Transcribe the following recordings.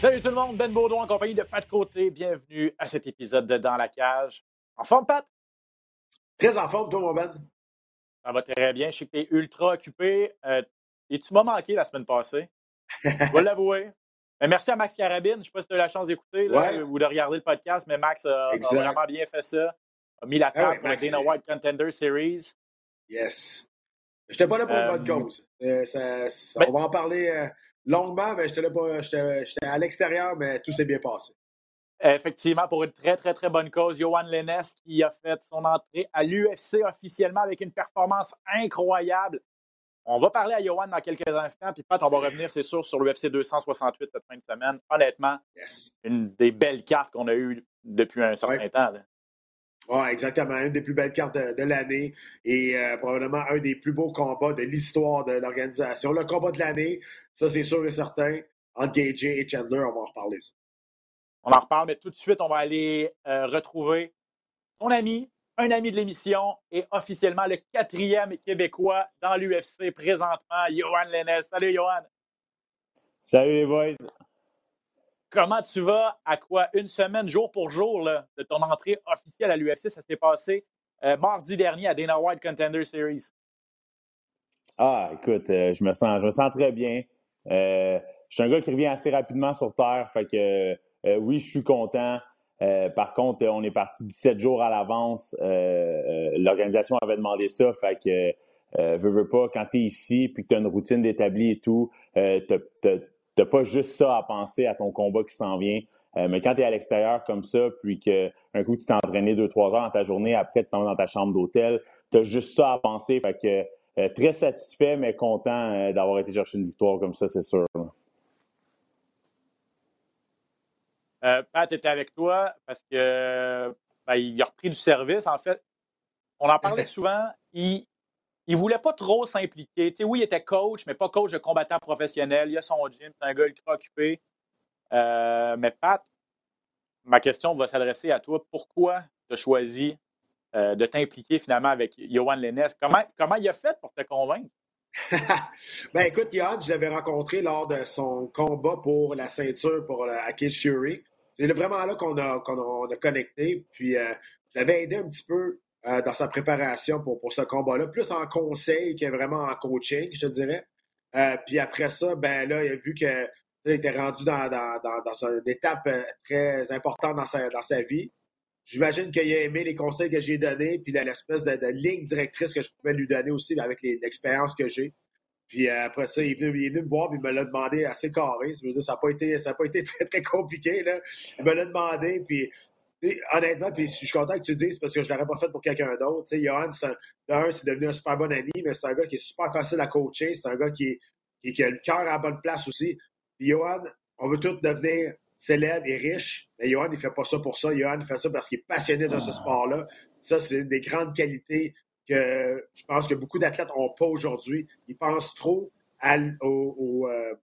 Salut tout le monde, Ben Baudon en compagnie de Pat Côté. Bienvenue à cet épisode de Dans la cage. En forme, Pat? Très en forme, toi, mon Ben. Ça va très bien. Je sais que tu es ultra occupé. Euh, et tu m'as manqué la semaine passée? Je vais l'avouer. Mais merci à Max Carabine. Je ne sais pas si tu as eu la chance d'écouter Ouais. ou de regarder le podcast, mais Max a, vraiment bien fait ça. A mis la Ah table ouais, pour Max, Dana White Contender Series. Yes. J'étais pas là pour une bonne cause. Ça- ça- ben- on va en parler euh, longuement, mais j'étais là pas. J'étais j'étais à l'extérieur, mais tout s'est bien passé. Effectivement, pour une très, très, très bonne cause, Johan Lennes qui a fait son entrée à l'UFC officiellement avec une performance incroyable. On va parler à Johan dans quelques instants, puis Pat, on va revenir, c'est sûr, sur l'UFC 268 cette fin de semaine. Honnêtement, Yes. une des belles cartes qu'on a eues depuis un certain Ouais. temps. là. Ouais, exactement. Une des plus belles cartes de, de l'année et euh, probablement un des plus beaux combats de l'histoire de l'organisation. Le combat de l'année, ça c'est sûr et certain. Entre Gage et Chandler, on va en reparler. ça. On en reparle, mais tout de suite, on va aller euh, retrouver ton ami, un ami de l'émission et officiellement le quatrième Québécois dans l'UFC présentement, Johan Lennes. Salut, Johan! Salut les boys. Comment tu vas? À quoi? Une semaine, jour pour jour, là, de ton entrée officielle à l'UFC. Ça s'est passé euh, mardi dernier à Dana White Contender Series? Ah, écoute, euh, je me sens, je me sens très bien. Euh, je suis un gars qui revient assez rapidement sur terre, fait que oui, je suis content. Par contre, on est parti 17 jours à l'avance. L'organisation avait demandé ça, fait que veux, veux pas, quand tu es ici puis que tu as une routine d'établi et tout, euh, t'as- pas juste ça à penser à ton combat qui s'en vient. Euh, mais quand tu es à l'extérieur comme ça, puis que un coup tu t'es entraîné deux, trois heures dans ta journée, après tu t'en vas dans ta chambre d'hôtel, tu as juste ça à penser. Fait que euh, très satisfait, mais content euh, d'avoir été chercher une victoire comme ça, c'est sûr. Pat était avec toi parce que ben, il a repris du service. En fait, on en parlait souvent. Il ne voulait pas trop s'impliquer. Oui, il était coach, mais pas coach de combattant professionnel. Il a son gym, c'est un gars ultra occupé. Euh, mais Pat, ma question va s'adresser à toi. Pourquoi tu as choisi euh, de t'impliquer finalement avec Johan Lennes? Comment, il a fait pour te convaincre? ben écoute, Yann, je l'avais rencontré lors de son combat pour la ceinture pour le Akil Fury. C'est vraiment là qu'on a, a, on a connecté. Puis euh, je l'avais aidé un petit peu euh, dans sa préparation pour, pour ce combat-là, plus en conseil que vraiment en coaching, je te dirais. Euh, puis après ça, ben là, il a vu que il était rendu dans, dans, dans, une étape euh, très importante dans sa, dans sa vie. J'imagine qu'il a aimé les conseils que j'ai donnés, puis l'espèce de, ligne directrice que je pouvais lui donner aussi avec l'expérience que j'ai. Puis après ça, il est, venu, me voir, puis il me l'a demandé assez carré. Ça n'a pas, été- ça a pas été très, très compliqué. Là. Il me l'a demandé, puis honnêtement, puis je suis content que tu le dises parce que je ne l'aurais pas fait pour quelqu'un d'autre. Johan, c'est un, c'est devenu un super bon ami, mais c'est un gars qui est super facile à coacher. C'est un gars qui, est- qui, qui a le cœur à la bonne place aussi. Puis Johan, on veut tous devenir célèbres et riches, mais Johan, il ne fait pas ça pour ça. Johan, il fait ça parce qu'il est passionné de ce sport-là. Ça, c'est une des grandes qualités que je pense que beaucoup d'athlètes n'ont pas aujourd'hui. Ils pensent trop à au, au, euh,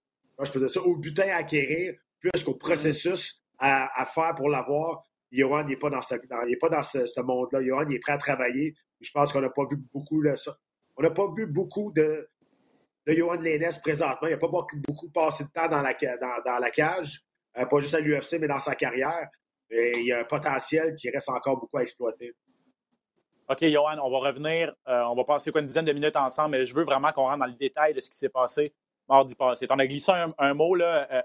je peux dire ça, au butin à acquérir plus qu'au processus à, à faire pour l'avoir. Johan, n'est pas dans, ce, monde-là. Johan, est prêt à travailler. Je pense qu'on n'a pas vu beaucoup de ça. On n'a pas vu beaucoup de, Johan Lennes présentement. Il n'a pas beaucoup, passé de temps dans la, cage, Euh, pas juste à l'UFC, mais dans sa carrière. Et il y a un potentiel qui reste encore beaucoup à exploiter. OK, Johan, on va revenir. euh, on va passer une dizaine de minutes ensemble, mais je veux vraiment qu'on rentre dans le détail de ce qui s'est passé mardi passé. En as glissé un, un mot, là, euh,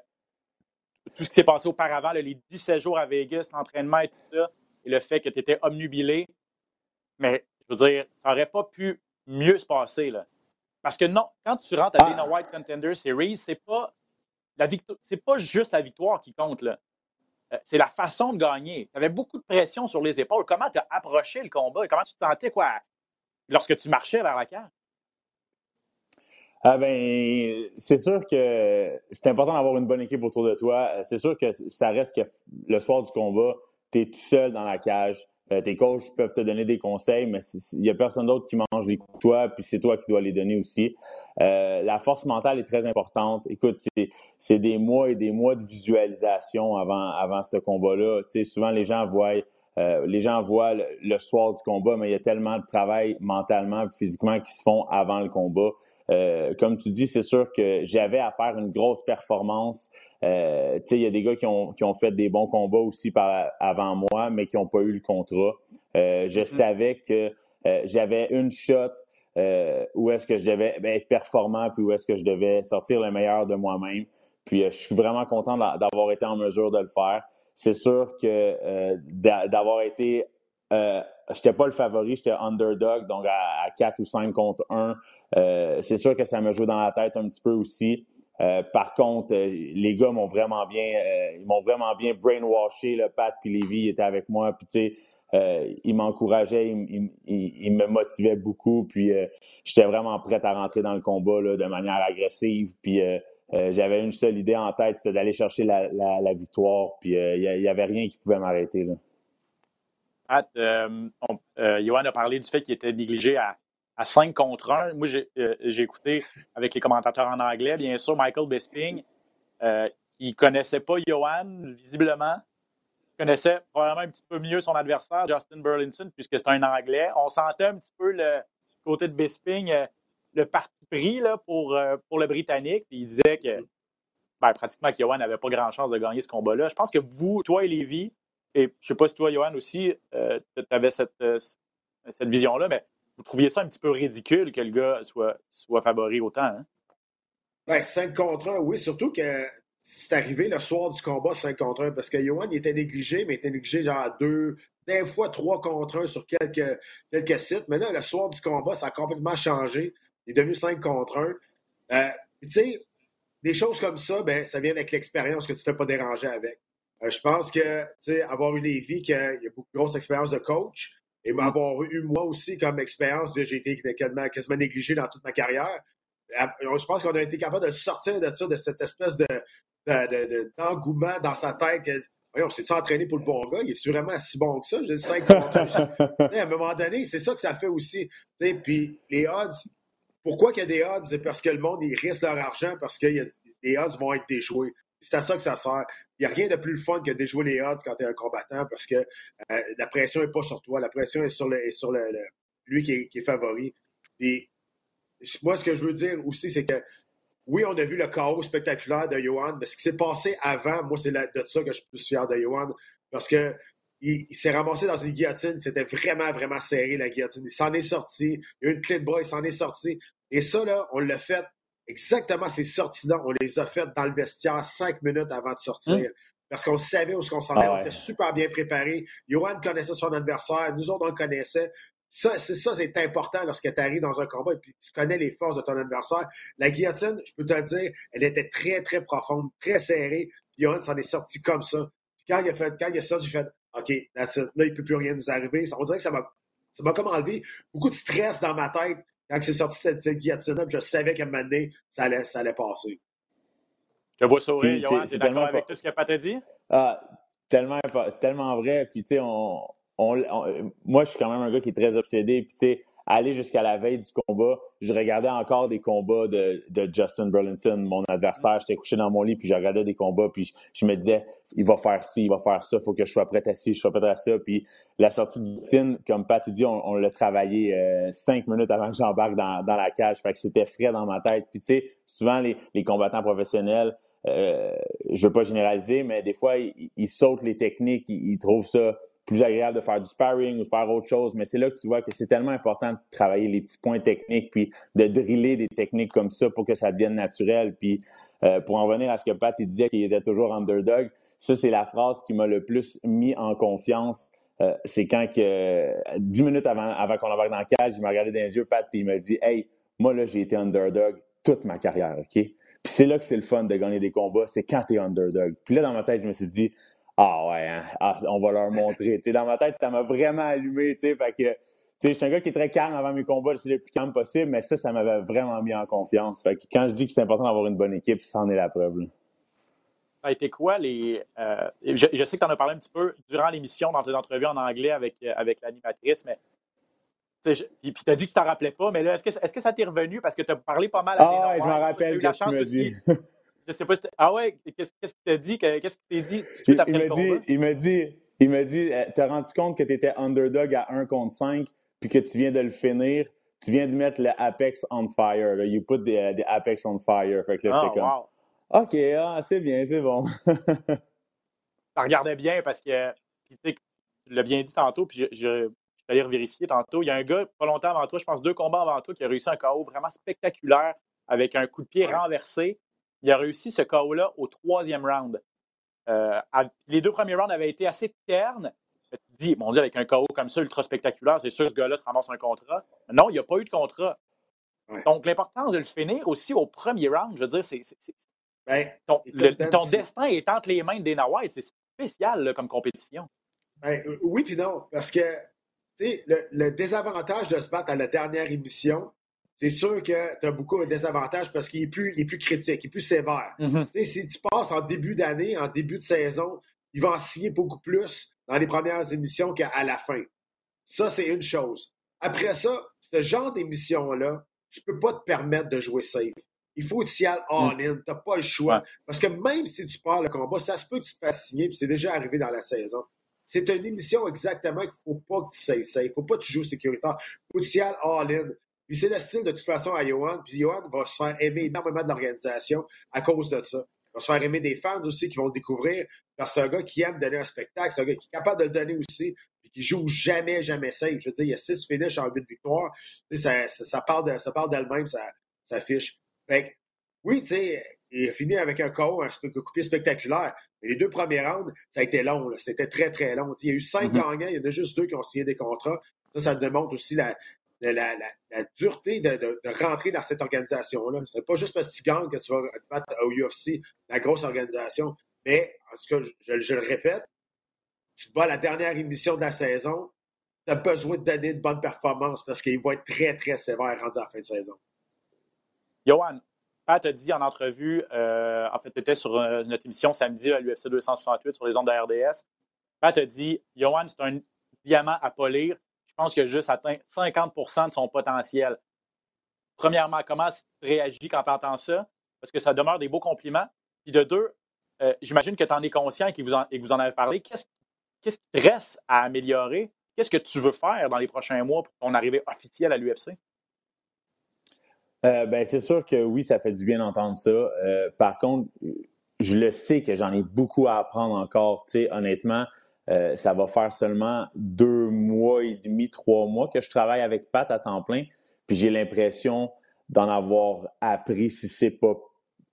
tout ce qui s'est passé auparavant, là, les 17 jours à Vegas, l'entraînement et tout ça, et le fait que tu étais omnubilé. Mais, je veux dire, ça n'aurait pas pu mieux se passer. Là. Parce que non, quand tu rentres à Ah. Dana White Contender Series, c'est pas la victoire, c'est pas juste la victoire qui compte. Là. Euh, c'est la façon de gagner. Tu avais beaucoup de pression sur les épaules. Comment tu as approché le combat? Comment tu te sentais quoi, lorsque tu marchais vers la cage? Ah ben, c'est sûr que c'est important d'avoir une bonne équipe autour de toi. C'est sûr que ça reste que le soir du combat, tu es tout seul dans la cage. Euh, tes coachs peuvent te donner des conseils, mais il n'y a personne d'autre qui mange les coups que toi, puis c'est toi qui dois les donner aussi. Euh, la force mentale est très importante. Écoute, c'est des mois et des mois de visualisation avant, avant ce combat-là. Tu sais, souvent, les gens voient euh, les gens voient le, soir du combat, mais il y a tellement de travail mentalement et physiquement qui se font avant le combat. Euh, comme tu dis, c'est sûr que j'avais à faire une grosse performance. Euh, il y a des gars qui ont, qui ont fait des bons combats aussi par, avant moi, mais qui n'ont pas eu le contrat. Euh, je mm-hmm. savais que j'avais une shot où est-ce que je devais ben, être performant, puis où est-ce que je devais sortir le meilleur de moi-même. Puis je suis vraiment content d'avoir été en mesure de le faire c'est sûr que euh, d'avoir été. Euh, j'étais pas le favori, j'étais underdog, donc à, 4 ou 5 contre 1. Euh, c'est sûr que ça me joue dans la tête un petit peu aussi. par contre, les gars m'ont vraiment bien, ils m'ont vraiment bien brainwashé. Le Pat puis Lévi étaient avec moi, puis tu sais, ils m'encourageaient, ils, me motivaient beaucoup, puis j'étais vraiment prêt à rentrer dans le combat là, de manière agressive, puis euh, j'avais une seule idée en tête, c'était d'aller chercher la, victoire. Puis il euh, n'y avait rien qui pouvait m'arrêter. Pat, euh, Johan a parlé du fait qu'il était négligé à, à 5 contre 1. Moi, j'ai écouté avec les commentateurs en anglais, bien sûr, Michael Bisping. il ne connaissait pas Johan, visiblement. Il connaissait probablement un petit peu mieux son adversaire, Justin Burlinson, puisque c'est un Anglais. On sentait un petit peu le côté de Bisping le parti pris là, pour, euh, pour le Britannique. Puis il disait que ben, pratiquement Johan n'avait pas grand chance de gagner ce combat-là. Je pense que vous, toi et Lévi, et je ne sais pas si toi, Johan, aussi, euh, tu avais cette, euh, cette vision-là, mais vous trouviez ça un petit peu ridicule que le gars soit, soit favori autant. Hein? Ben, 5 contre 1, oui, surtout que c'est arrivé le soir du combat 5 contre 1, parce que Johan il était négligé, mais il était négligé genre à deux, des fois 3 contre 1 sur quelques, quelques sites. Mais là, le soir du combat, ça a complètement changé. Il est devenu 5 contre 1. Euh, tu sais, des choses comme ça, ben, ça vient avec l'expérience que tu ne fais pas déranger avec. Euh, je pense que, tu sais, avoir eu Lévi, qui a, il a beaucoup de grosse expérience de coach, et m'avoir eu moi aussi comme expérience, j'ai été quasiment, quasiment, négligé dans toute ma carrière. Euh, je pense qu'on a été capable de sortir de ça, de cette espèce de, d'engouement dans sa tête. Voyons, s'est-tu entraîné pour le bon gars? Il est vraiment si bon que ça? J'ai 5 contre 1. à un moment donné, c'est ça que ça fait aussi. Puis les odds, pourquoi il y a des odds? C'est parce que le monde, il risque leur argent parce que les odds vont être déjoués. C'est à ça que ça sert. Il n'y a rien de plus fun que déjouer les odds quand tu es un combattant parce que euh, la pression n'est pas sur toi. La pression est sur, le, sur le, lui qui est, favori. Et moi, ce que je veux dire aussi, c'est que oui, on a vu le chaos spectaculaire de Johan, mais ce qui s'est passé avant, moi, c'est de ça que je suis plus fier de Johan. Parce que il, s'est ramassé dans une guillotine. C'était vraiment, vraiment serré, la guillotine. Il s'en est sorti. Il y a eu une clé de bras, il s'en est sorti. Et ça, là, on l'a fait exactement ces sorties-là. On les a faites dans le vestiaire cinq minutes avant de sortir. Hum. Parce qu'on savait où ce qu'on s'en allait. Ah on était super bien préparé. Johan connaissait son adversaire. Nous autres, on le connaissait. Ça, c'est ça, c'est important lorsque tu arrives dans un combat et puis tu connais les forces de ton adversaire. La guillotine, je peux te le dire, elle était très, très profonde, très serrée. Johan s'en est sorti comme ça. quand il a fait, quand il a sorti, j'ai fait OK, that's it. Là, il ne peut plus rien nous arriver. On dirait que ça m'a, ça m'a comme enlevé beaucoup de stress dans ma tête quand c'est sorti cette, cette guillotine je savais qu'à un moment donné, ça allait, ça allait passer. Je vois sourire, Johan, tu es d'accord avec tout ce que Pat a dit? Ah, tellement, tellement vrai. Puis, tu sais, on, on, moi, je suis quand même un gars qui est très obsédé. Puis, tu sais, aller jusqu'à la veille du combat, je regardais encore des combats de, Justin Burlinson, mon adversaire. J'étais couché dans mon lit, puis je regardais des combats, puis je, me disais, il va faire ci, il va faire ça, il faut que je sois prêt à ci, je sois prêt à ça. Puis la sortie de Tine, comme Pat dit, on, l'a travaillé euh, cinq minutes avant que j'embarque dans, la cage. Fait que c'était frais dans ma tête. Puis tu sais, souvent les, combattants professionnels, euh, je veux pas généraliser, mais des fois, ils, sautent les techniques, ils trouvent ça plus agréable de faire du sparring ou de faire autre chose, mais c'est là que tu vois que c'est tellement important de travailler les petits points techniques, puis de driller des techniques comme ça pour que ça devienne naturel. Puis euh, pour en venir à ce que Pat il disait qu'il était toujours underdog, ça c'est la phrase qui m'a le plus mis en confiance. Euh, c'est quand que dix minutes avant, qu'on embarque dans le cage, il m'a regardé dans les yeux, Pat, puis il m'a dit Hey, moi là, j'ai été underdog toute ma carrière, OK? Puis c'est là que c'est le fun de gagner des combats, c'est quand tu es underdog. Puis là, dans ma tête, je me suis dit, ah ouais, hein? ah, on va leur montrer. dans ma tête, ça m'a vraiment allumé. Fait que je suis un gars qui est très calme avant mes combats, c'est le plus calme possible, mais ça, ça m'avait vraiment mis en confiance. Fait que quand je dis que c'est important d'avoir une bonne équipe, ça en est la preuve. Là. Ça a été quoi les. Euh, je, sais que tu en as parlé un petit peu durant l'émission, dans tes entrevues en anglais avec, euh, avec l'animatrice, mais. Puis tu as dit que tu t'en rappelais pas, mais là, est-ce que, est que ça t'est revenu? Parce que tu as parlé pas mal à Ah, je m'en rappelle que tu me dis. je sais pas. Ah ouais, qu'est-ce qu'il t'a dit? Qu'est-ce qu'il t'a dit il, il, dit, il me dit, il me dit, t'as rendu compte que tu étais underdog à 1 contre 5, puis que tu viens de le finir? Tu viens de mettre le Apex on fire. You put the, the, Apex on fire. Fait que là, j'étais oh, comme. OK, ah, c'est bien, c'est bon. ça regardais bien parce que, tu l'as bien dit tantôt, puis je, je, aller vérifier tantôt. Il y a un gars, pas longtemps avant toi, je pense deux combats avant toi, qui a réussi un KO vraiment spectaculaire avec un coup de pied renversé. Il a réussi ce KO-là au troisième round. Euh, les deux premiers rounds avaient été assez ternes. Tu dis, mon Dieu, avec un KO comme ça, ultra spectaculaire, c'est sûr que ce gars-là se ramasse un contrat. Non, il n'y a pas eu de contrat. Donc, l'importance de le finir aussi au premier round, je veux dire, c'est. Ben, ton, destin est entre les mains de Dana White. C'est spécial comme compétition. Ben, euh, oui, puis non. Parce que le, le désavantage de se battre à la dernière émission, c'est sûr que tu as beaucoup de désavantages parce qu'il est plus, il est plus critique, il est plus sévère. Mm-hmm. Si tu passes en début d'année, en début de saison, il va en signer beaucoup plus dans les premières émissions qu'à la fin. Ça, c'est une chose. Après ça, ce genre d'émission-là, tu peux pas te permettre de jouer safe. Il faut que tu y ailles all-in. Tu n'as pas le choix. Parce que même si tu pars le combat, ça se peut que tu te fasses signer, puis c'est déjà arrivé dans la saison. C'est une émission exactement qu'il ne faut pas que tu sois safe. Il ne faut pas que tu joues sécuritaire. Il faut que tu y ailles all-in. Puis c'est le style de toute façon à Johan. Puis Johan va se faire aimer énormément de l'organisation à cause de ça. Il va se faire aimer des fans aussi qui vont le découvrir. Parce que c'est un gars qui aime donner un spectacle. C'est un gars qui est capable de le donner aussi. Puis qui joue jamais, jamais safe. Je veux dire, il y a six finishes en huit victoires. Ça, ça, ça, parle ça parle d'elle-même, ça, ça fiche. Fait oui, tu sais, il a fini avec un KO, un coupé spectaculaire. Mais les deux premiers rounds, ça a été long. C'était très, très long. il y a eu cinq mm-hmm. gagnants, il y en a juste deux qui ont signé des contrats. Ça, ça démontre aussi la, la, la, dureté de, de, rentrer dans cette organisation-là. C'est pas juste parce que tu gagnes que tu vas te battre au UFC, la grosse organisation. Mais, en tout cas, je, le répète, tu te bats la dernière émission de la saison, tu as besoin de donner de bonnes performances parce qu'il va être très, très sévère rendu à la fin de saison. Johan, Pat a dit en entrevue, euh, en fait, tu étais sur euh, notre émission samedi à l'UFC 268 sur les ondes de RDS. Pat a dit Johan, c'est un diamant à polir je pense qu'il a juste atteint 50% de son potentiel. Premièrement, comment tu réagis quand tu entends ça? Parce que ça demeure des beaux compliments. Puis de deux, euh, j'imagine que tu en es conscient et que vous en, avez parlé. Qu'est-ce, qui te reste à améliorer? Qu'est-ce que tu veux faire dans les prochains mois pour ton arrivée officielle à l'UFC? Euh, ben, c'est sûr que oui, ça fait du bien d'entendre ça. Euh, par contre, je le sais que j'en ai beaucoup à apprendre encore. Honnêtement, euh, ça va faire seulement deux mois et demi, trois mois que je travaille avec Pat à temps plein. Puis j'ai l'impression d'en avoir appris, si c'est pas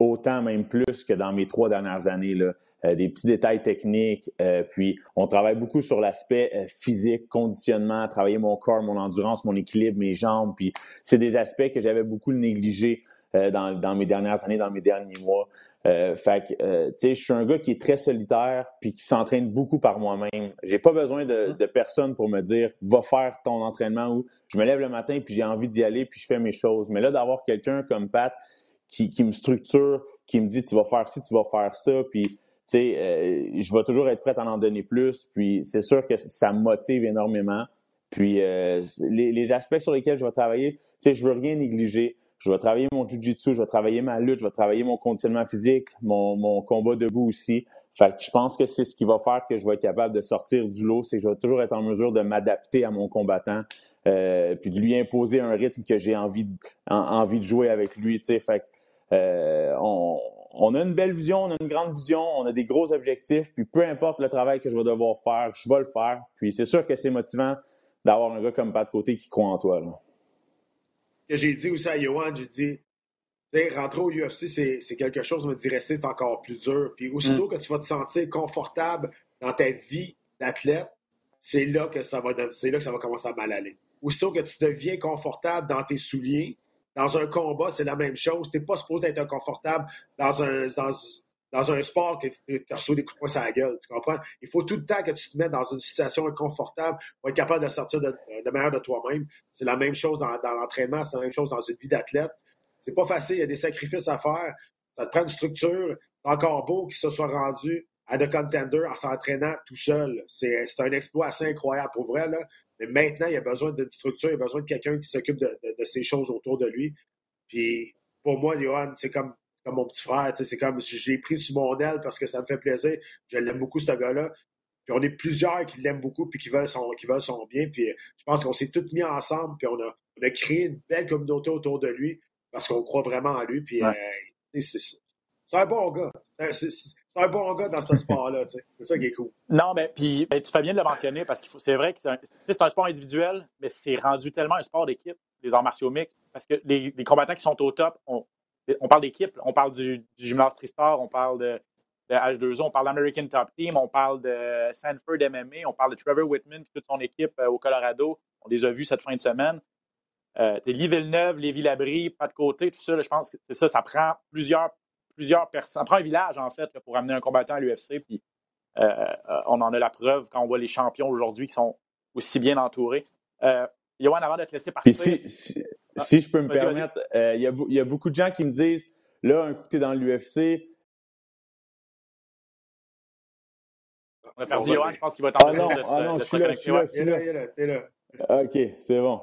autant, même plus que dans mes trois dernières années. Là. Euh, des petits détails techniques. Euh, puis on travaille beaucoup sur l'aspect physique, conditionnement, travailler mon corps, mon endurance, mon équilibre, mes jambes. Puis c'est des aspects que j'avais beaucoup négligés dans, dans, mes dernières années, dans mes derniers mois. Euh, fait que, euh, tu sais, je suis un gars qui est très solitaire puis qui s'entraîne beaucoup par moi-même. J'ai pas besoin de, de, personne pour me dire va faire ton entraînement ou je me lève le matin puis j'ai envie d'y aller puis je fais mes choses. Mais là, d'avoir quelqu'un comme Pat qui, me structure, qui me dit tu vas faire ci, tu vas faire ça, puis tu sais, euh, je vais toujours être prêt à en donner plus. Puis c'est sûr que ça me motive énormément. Puis les, les, aspects sur lesquels je vais travailler, tu sais, je veux rien négliger je vais travailler mon jiu-jitsu, je vais travailler ma lutte, je vais travailler mon conditionnement physique, mon combat debout aussi. Fait que je pense que c'est ce qui va faire que je vais être capable de sortir du lot, c'est que je vais toujours être en mesure de m'adapter à mon combattant, euh, puis de lui imposer un rythme que j'ai envie, de, envie de jouer avec lui. Fait euh, on, a une belle vision, on a une grande vision, on a des gros objectifs, puis peu importe le travail que je vais devoir faire, je vais le faire. Puis c'est sûr que c'est motivant d'avoir un gars comme Pat Côté qui croit en toi. J'ai dit aussi à Johan, j'ai dit, rentrer au UFC, c'est quelque chose, mais dire rester, c'est encore plus dur. Puis aussitôt mm. que tu vas te sentir confortable dans ta vie d'athlète, c'est là que ça va c'est là que ça va commencer à mal aller. Aussitôt que tu deviens confortable dans tes souliers, dans un combat, c'est la même chose. Tu n'es pas supposé être inconfortable dans un, dans un sport que tu reçois des coups de poing sur la gueule. Tu comprends? Il faut tout le temps que tu te mettes dans une situation inconfortable pour être capable de sortir de, de meilleur de toi-même. C'est la même chose dans, dans l'entraînement, c'est la même chose dans une vie d'athlète. C'est pas facile, il y a des sacrifices à faire. Ça te prend une structure. C'est encore beau qu'il se soit rendu à The Contender en s'entraînant tout seul. C'est un exploit assez incroyable pour vrai. Là. Mais maintenant, il y a besoin d'une structure, il y a besoin de quelqu'un qui s'occupe de, de, ces choses autour de lui. Puis pour moi, Johan, c'est comme, comme mon petit frère. C'est comme j'ai pris sous mon aile parce que ça me fait plaisir. Je l'aime beaucoup, ce gars-là. Puis on est plusieurs qui l'aiment beaucoup puis qui veulent son, qui veulent son bien. Puis je pense qu'on s'est tous mis ensemble puis on a, on a créé une belle communauté autour de lui parce qu'on croit vraiment en lui. Puis ouais. euh, c'est un bon gars. C'est un bon gars dans ce sport-là. C'est ça qui est cool. Non, mais puis ben, tu fais bien de le mentionner parce que c'est vrai que c'est un, un, sport individuel, mais c'est rendu tellement un sport d'équipe, les arts martiaux mixtes, parce que les, les combattants qui sont au top, on, on parle d'équipe, on parle du, du gymnase Tristar, on parle de, de H2O, on parle d'American Top Team, on parle de Sanford MMA, on parle de Trevor Whitman, toute son équipe euh, au Colorado. On les a vus cette fin de semaine. Euh, Villeneuve, Lévis Labrie, pas de côté, tout ça, là, je pense que c'est ça, ça prend plusieurs plusieurs personnes. Ça prend un village, en fait, là, pour amener un combattant à l'UFC. Puis euh, on en a la preuve quand on voit les champions aujourd'hui qui sont aussi bien entourés. Euh, Yohan, avant de te laisser partir. Si, si, ah, si, je peux me permettre, il euh, y, y, a beaucoup de gens qui me disent là, un coup, tu es dans l'UFC. On a perdu Yohan, je pense qu'il va être en ah non, de ah non, de se reconnecter. Là, là, là, là, là, là. OK, c'est bon.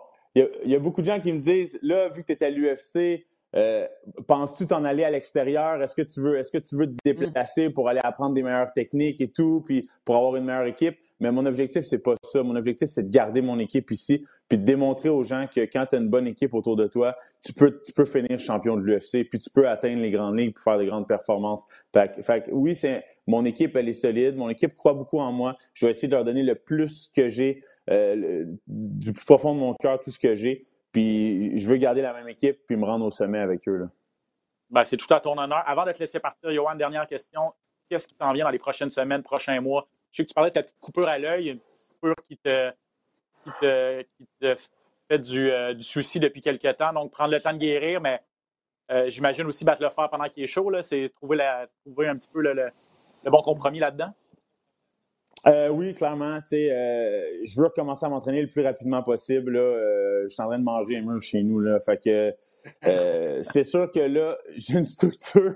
Il y, a beaucoup de gens qui me disent là, vu que tu es à l'UFC, euh, Penses-tu t'en aller à l'extérieur? Est-ce que tu veux, est-ce que tu veux te déplacer pour aller apprendre des meilleures techniques et tout, puis pour avoir une meilleure équipe? Mais mon objectif, c'est pas ça. Mon objectif, c'est de garder mon équipe ici, puis de démontrer aux gens que quand tu as une bonne équipe autour de toi, tu peux, tu peux finir champion de l'UFC, puis tu peux atteindre les grandes ligues pour faire des grandes performances. Fait, fait oui, c'est mon équipe, elle est solide. Mon équipe croit beaucoup en moi. Je vais essayer de leur donner le plus que j'ai, euh, du plus profond de mon cœur, tout ce que j'ai. Puis je veux garder la même équipe puis me rendre au sommet avec eux. Ben, c'est tout à ton honneur. Avant de te laisser partir, Johan, dernière question. Qu'est-ce qui t'en vient dans les prochaines semaines, prochains mois? Je sais que tu parlais de ta petite coupure à l'œil, une coupure qui te, fait du, euh, souci depuis quelques temps. Donc, prendre le temps de guérir, mais euh, j'imagine aussi battre le fer pendant qu'il est chaud. C'est trouver, trouver un petit peu le bon compromis là-dedans. Euh, oui, clairement. Euh, je veux recommencer à m'entraîner le plus rapidement possible. Là. Euh, je suis en train de manger un mur chez nous. Là. Fait que c'est sûr que là, j'ai une structure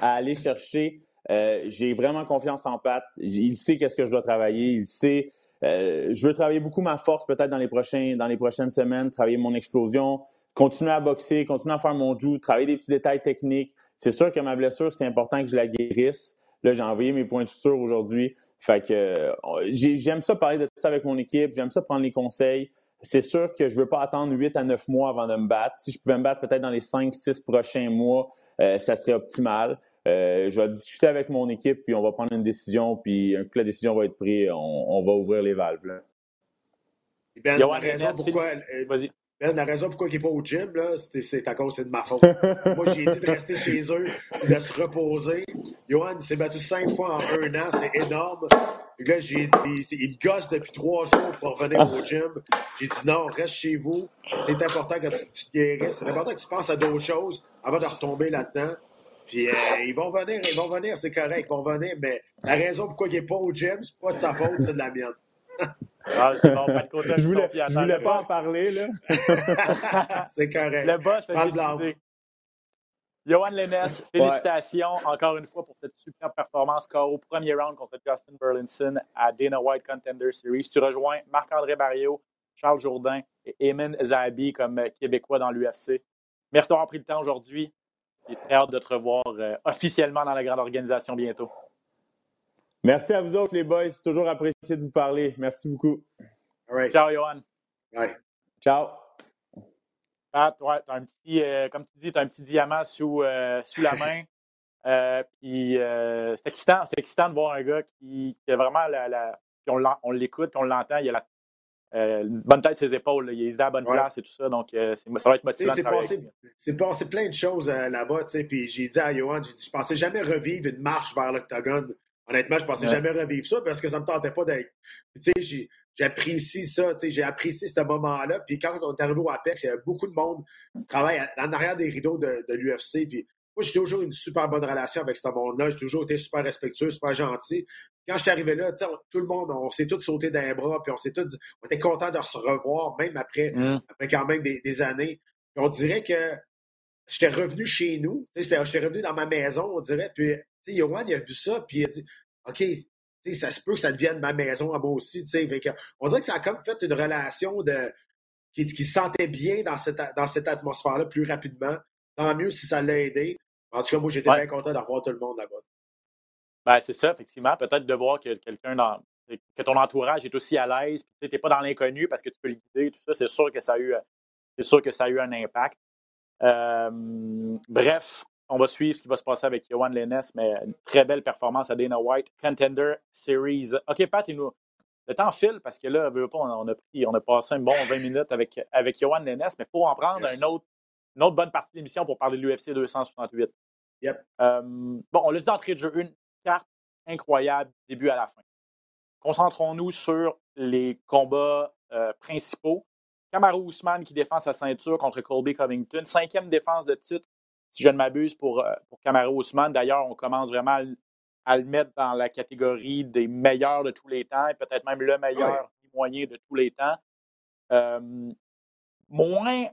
à aller chercher. j'ai vraiment confiance en Pat. Il sait qu'est-ce que je dois travailler. Il sait. je veux travailler beaucoup ma force peut-être dans les prochains, dans les prochaines semaines, travailler mon explosion, continuer à boxer, continuer à faire mon jiu, travailler des petits détails techniques. C'est sûr que ma blessure, c'est important que je la guérisse. Là, j'ai envoyé mes points de suture aujourd'hui. Fait que euh, j'aime ça parler de tout ça avec mon équipe, j'aime ça prendre les conseils. C'est sûr que je ne veux pas attendre 8 à 9 mois avant de me battre. Si je pouvais me battre peut-être dans les 5-6 prochains mois, euh, ça serait optimal. Euh, je vais discuter avec mon équipe, puis on va prendre une décision, puis un coup la décision va être prise, on, on va ouvrir les valves. Là. Ben, la raison pourquoi, Vas-y. Ben, la raison pourquoi il n'est pas au gym, c'est à cause de ma faute. Moi, j'ai dit de rester chez eux, de se reposer. Johan, s'est battu cinq fois en un an, c'est énorme. là, il, il gosse depuis trois jours pour revenir au gym. J'ai dit non, reste chez vous. C'est important que tu te guérisses. C'est important que tu penses à d'autres choses avant de retomber là-dedans. Puis euh, ils vont venir, ils vont venir, c'est correct, ils vont venir, mais la raison pourquoi il n'est pas au gym, c'est pas de sa faute, c'est de la mienne. Ah, c'est bon, pas de côté. Je voulais, je voulais pas en parler, là. c'est correct. Le boss a décidé. Johan Lennes, félicitations ouais. encore une fois pour cette super performance KO premier round contre Justin Burlinson à Dana White Contender Series. Tu rejoins Marc-André Barrio, Charles Jourdain et Eamon Zahabi comme Québécois dans l'UFC. Merci d'avoir pris le temps aujourd'hui. J'ai très hâte de te revoir euh, officiellement dans la grande organisation bientôt. Merci à vous autres, les boys. C'est toujours apprécié de vous parler. Merci beaucoup. Right. Ciao, Johan. Bye. Ciao. Pat, ouais, as un petit, euh, comme tu dis, tu as un petit diamant sous, euh, sous la main. Euh, puis c'est excitant, c'est excitant de voir un gars qui, qui a vraiment la. la puis on l'écoute, puis on l'entend, il a la, une bonne tête sur ses épaules, là, il est à la bonne ouais. place et tout ça, donc ça va être motivant. C'est passé, passé, plein de choses là-bas, puis j'ai dit à Johan, dit, je pensais jamais revivre une marche vers l'octogone Honnêtement, je pensais ouais. jamais revivre ça parce que ça me tentait pas d'être. Tu sais, j'apprécie ça, tu sais, j'ai apprécié ce moment-là. Puis quand on est arrivé au Apex, il y avait beaucoup de monde qui travaille en arrière des rideaux de, de l'UFC. Puis moi, j'ai toujours eu une super bonne relation avec ce monde-là. J'ai toujours été super respectueux, super gentil. Quand je suis arrivé là, tout le monde, on s'est tous sauté d'un bras, puis on s'est tous, on était contents de se revoir, même après, mm. après quand même des, années. on dirait que j'étais revenu chez nous, j'étais revenu dans ma maison, on dirait. Puis, Yohan, il a vu ça, puis il a dit, OK, ça se peut que ça devienne ma maison à moi aussi. on dirait que ça a comme fait une relation de, qui, qui se sentait bien dans cette, dans cette atmosphère-là plus rapidement. Tant mieux si ça l'a aidé. En tout cas, moi, j'étais bien content de revoir tout le monde là-bas. Ben, c'est ça, effectivement. Peut-être de voir que quelqu'un dans. que ton entourage est aussi à l'aise, puis tu n'es pas dans l'inconnu parce que tu peux le guider, tout ça, c'est sûr que ça a eu. C'est sûr que ça a eu un impact. Euh, bref, on va suivre ce qui va se passer avec Yohan Lennes, mais une très belle performance à Dana White. Contender Series. OK, Pat, il nous, le temps file parce que là, on a, pris, on a passé un bon 20 minutes avec, avec Johan Lennes, mais il faut en prendre une autre bonne partie de l'émission pour parler de l'UFC 268. Yep. Euh, bon, on l'a dit d'entrée de jeu, une carte incroyable, début à la fin. Concentrons-nous sur les combats euh, principaux. Kamaru Ousmane qui défend sa ceinture contre Colby Covington. Cinquième défense de titre, si je ne m'abuse, pour, euh, pour Kamaru Ousmane. D'ailleurs, on commence vraiment à le mettre dans la catégorie des meilleurs de tous les temps et peut-être même le meilleur moyen de tous les temps. Euh, moins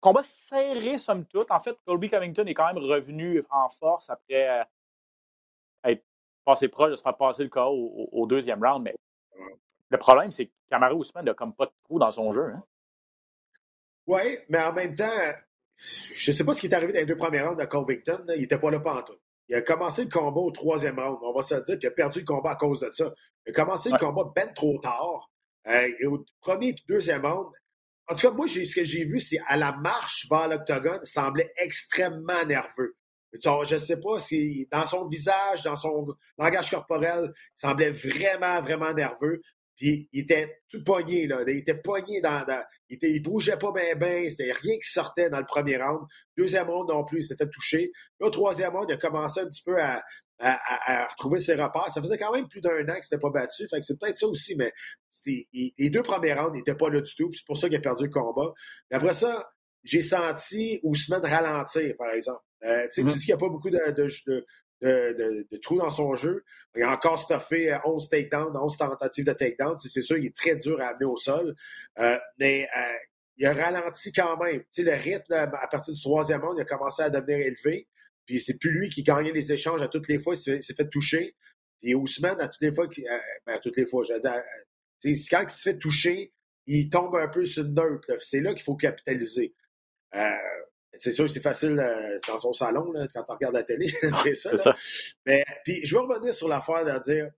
combat serré, somme toute. En fait, Colby Covington est quand même revenu en force après euh, être passé proche de se faire passer le KO au, deuxième round. Mais le problème, c'est que Kamaru Ousmane n'a comme pas de trou dans son jeu. Hein. Oui, mais en même temps, je ne sais pas ce qui est arrivé dans les deux premiers rounds de Covington. Il n'était pas là pas en tout. Il a commencé le combat au troisième round. On va se dire qu'il a perdu le combat à cause de ça. Il a commencé le combat ben trop tard. Euh, et au premier et deuxième round, en tout cas, moi, ce que j'ai vu, c'est à la marche vers l'octogone, semblait extrêmement nerveux. Je ne sais pas si dans son visage, dans son langage corporel, il semblait vraiment, vraiment nerveux. Puis il était tout pogné, là. Il était pogné dans. il, était, il bougeait pas bien, bien. C'était rien qui sortait dans le premier round. Deuxième round non plus, il s'était touché. Là, troisième round, il a commencé un petit peu à, à, retrouver ses repères. Ça faisait quand même plus d'un an qu'il s'était pas battu. Fait que c'est peut-être ça aussi, mais les deux premiers rounds n'étaient pas là du tout. C'est pour ça qu'il a perdu le combat. Et après ça, j'ai senti Ousmane ralentir, par exemple. Euh, tu sais, mm-hmm. dis qu'il n'y a pas beaucoup de, de, de, de, trous dans son jeu. Il a encore stuffé 11 euh, takedowns, 11 tentatives de takedown. C'est sûr, il est très dur à amener au sol. Euh, mais euh, il a ralenti quand même. sais, le rythme, à partir du troisième round, il a commencé à devenir élevé. Puis c'est plus lui qui gagnait les échanges à toutes les fois, il s'est fait toucher. Puis Ousmane, à toutes les fois, ben, à toutes les fois, je veux dire, quand il se fait toucher, il tombe un peu sur une neutre. C'est là qu'il faut capitaliser. Euh, c'est sûr, c'est facile euh, dans son salon quand on regarde la télé. c'est ça, Mais puis je veux revenir sur l'affaire de dire,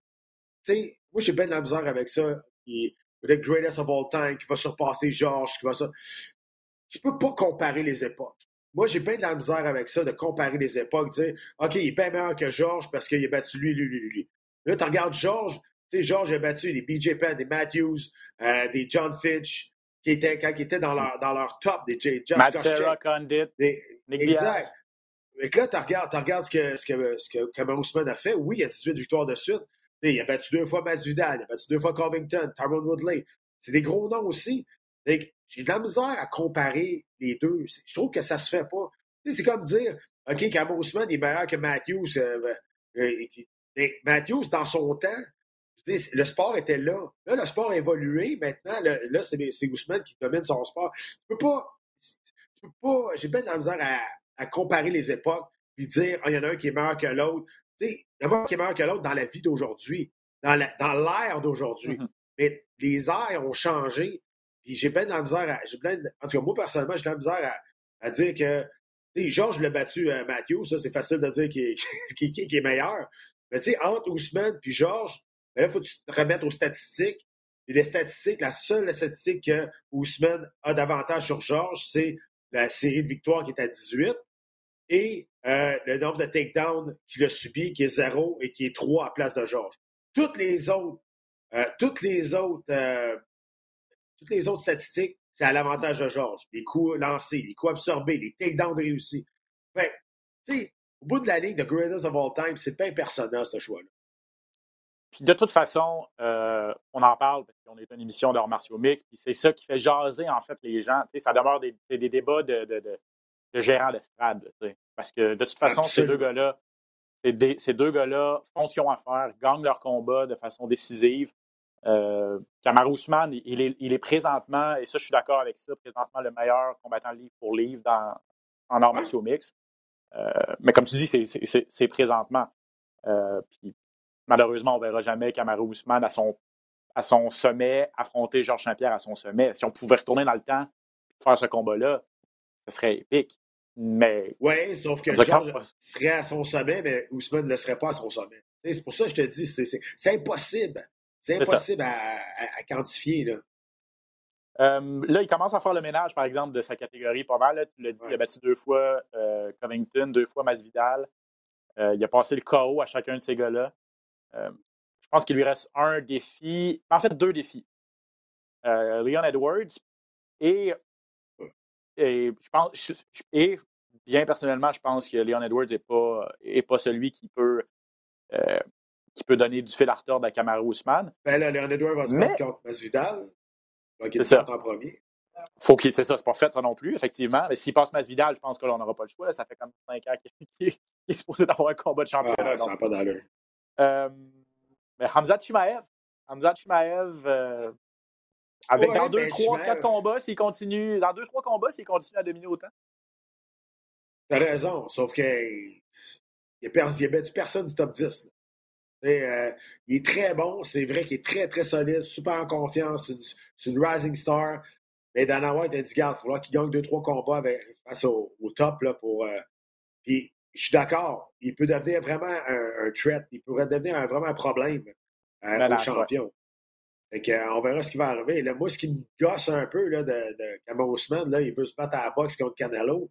tu sais, moi j'ai bien de la misère avec ça. Il, le greatest of all time, qui va surpasser Georges, qui va ça. Tu peux pas comparer les époques. Moi, j'ai bien de la misère avec ça, de comparer les époques, dire, OK, il est pas meilleur que Georges parce qu'il a battu lui, lui, lui, lui. Là, tu regardes Georges, tu sais, Georges a battu des BJ Penn, des Matthews, euh, des John Fitch, qui étaient, quand ils étaient dans leur, dans leur top, des J. Josh Matt Serra, Condit, Nick exact. Mais là, tu regardes, regardes, ce que, ce que, ce que Cameron Ousmane a fait. Oui, il a 18 victoires de suite. il a battu deux fois Masvidal, il a battu deux fois Covington, Tyrone Woodley. C'est des gros noms aussi. J'ai de la misère à comparer les deux. Je trouve que ça se fait pas. C'est comme dire, OK, Cameron Ousmane est meilleur que Matthews. Euh, euh, Matthews, dans son temps, le sport était là. Là, le sport a évolué. Maintenant, là, c'est Ousmane qui domine son sport. Tu peux pas. Tu peux pas. J'ai bien de la misère à, comparer les époques puis dire ah, il y en a un qui est meilleur que l'autre. Il y en a un qui est meilleur que l'autre dans la vie d'aujourd'hui, dans l'ère d'aujourd'hui. Mm-hmm. Mais les airs ont changé. Puis j'ai bien de la misère à. en tout cas, moi, personnellement, j'ai de la misère à, dire que. Georges l'a battu à Matthew, ça, c'est facile de dire qu'il est, est, meilleur. Mais tu sais, entre Ousmane puis Georges, là, il faut que te aux statistiques. Les statistiques, la seule statistique que Ousmane a davantage sur Georges, c'est la série de victoires qui est à 18 et euh, le nombre de takedowns qu'il a subi, qui est 0 et qui est 3 à place de Georges. Toutes les autres, euh, toutes les autres, euh, toutes les autres statistiques, c'est à l'avantage de Georges. Les coups lancés, les coups absorbés, les takedowns réussis. Fait, tu sais, au bout de la ligne, de Greatest of All Time, c'est pas impersonnant, ce choix-là. Puis de toute façon, euh, on en parle parce qu'on est une émission d'art martiaux mix, puis c'est ça qui fait jaser en fait les gens. Ça demeure des, des, débats de, de, de d'estrade. Parce que de toute façon, ces deux gars-là, ces deux gars-là font ce qu'ils ont à faire, gagnent leur combat de façon décisive. Euh, il est, il est, présentement, et ça, je suis d'accord avec ça, présentement le meilleur combattant livre pour livre dans, en arts martiaux mix. Euh, mais comme tu dis, c'est présentement. Euh, puis, malheureusement, on ne verra jamais Kamaru Ousmane à son, à son sommet affronter Georges Saint-Pierre à son sommet. Si on pouvait retourner dans le temps et faire ce combat-là, ce serait épique. Mais. Oui, sauf que Georges serait à son sommet, mais Ousmane ne le serait pas à son sommet. C'est pour ça que je te dis, c'est impossible. C'est impossible à, quantifier. Là. Euh, là, il commence à faire le ménage, par exemple, de sa catégorie pas mal. Tu l'as dit, il a battu deux fois euh, Covington, deux fois Masvidal. Euh, il a passé le KO à chacun de ces gars-là. Je pense qu'il lui reste un défi, en fait deux défis. Leon Edwards et, et, je pense, et bien personnellement, je pense que Leon Edwards n'est pas, est pas celui qui peut qui peut donner du fil à retordre à Kamaru Ousmane. Ben là, Leon Edwards va se battre contre Masvidal. C'est ça. en premier. Faut qu'il, c'est ça, c'est pas fait ça non plus, effectivement. Mais s'il passe Masvidal, je pense que là, on n'aura pas le choix. Ça fait comme 5 ans qu'il, est supposé d'avoir un combat de championnat. Ah, ça n'a pas d'allure. Mais Hamza Chimaev, Hamza Chimaev, euh, avec dans 2, 3, 4 combats, s'il continue, dans 2, 3 combats, s'il continue à dominer autant. T'as raison, sauf qu'il n'y a, a, personne du top 10. Euh, il est très bon, c'est vrai qu'il est très, très solide, super en confiance, c'est une, rising star. Mais Dana White a dit, garde, il va falloir qu'il gagne deux, trois combats avec, face au, top. Là, pour, euh, puis, je suis d'accord, il peut devenir vraiment un, un, threat, il pourrait devenir un, vraiment un problème euh, pour champion. on verra ce qui va arriver. Là, moi, ce qui me gosse un peu là, de, de là, il veut se battre à la boxe contre Canelo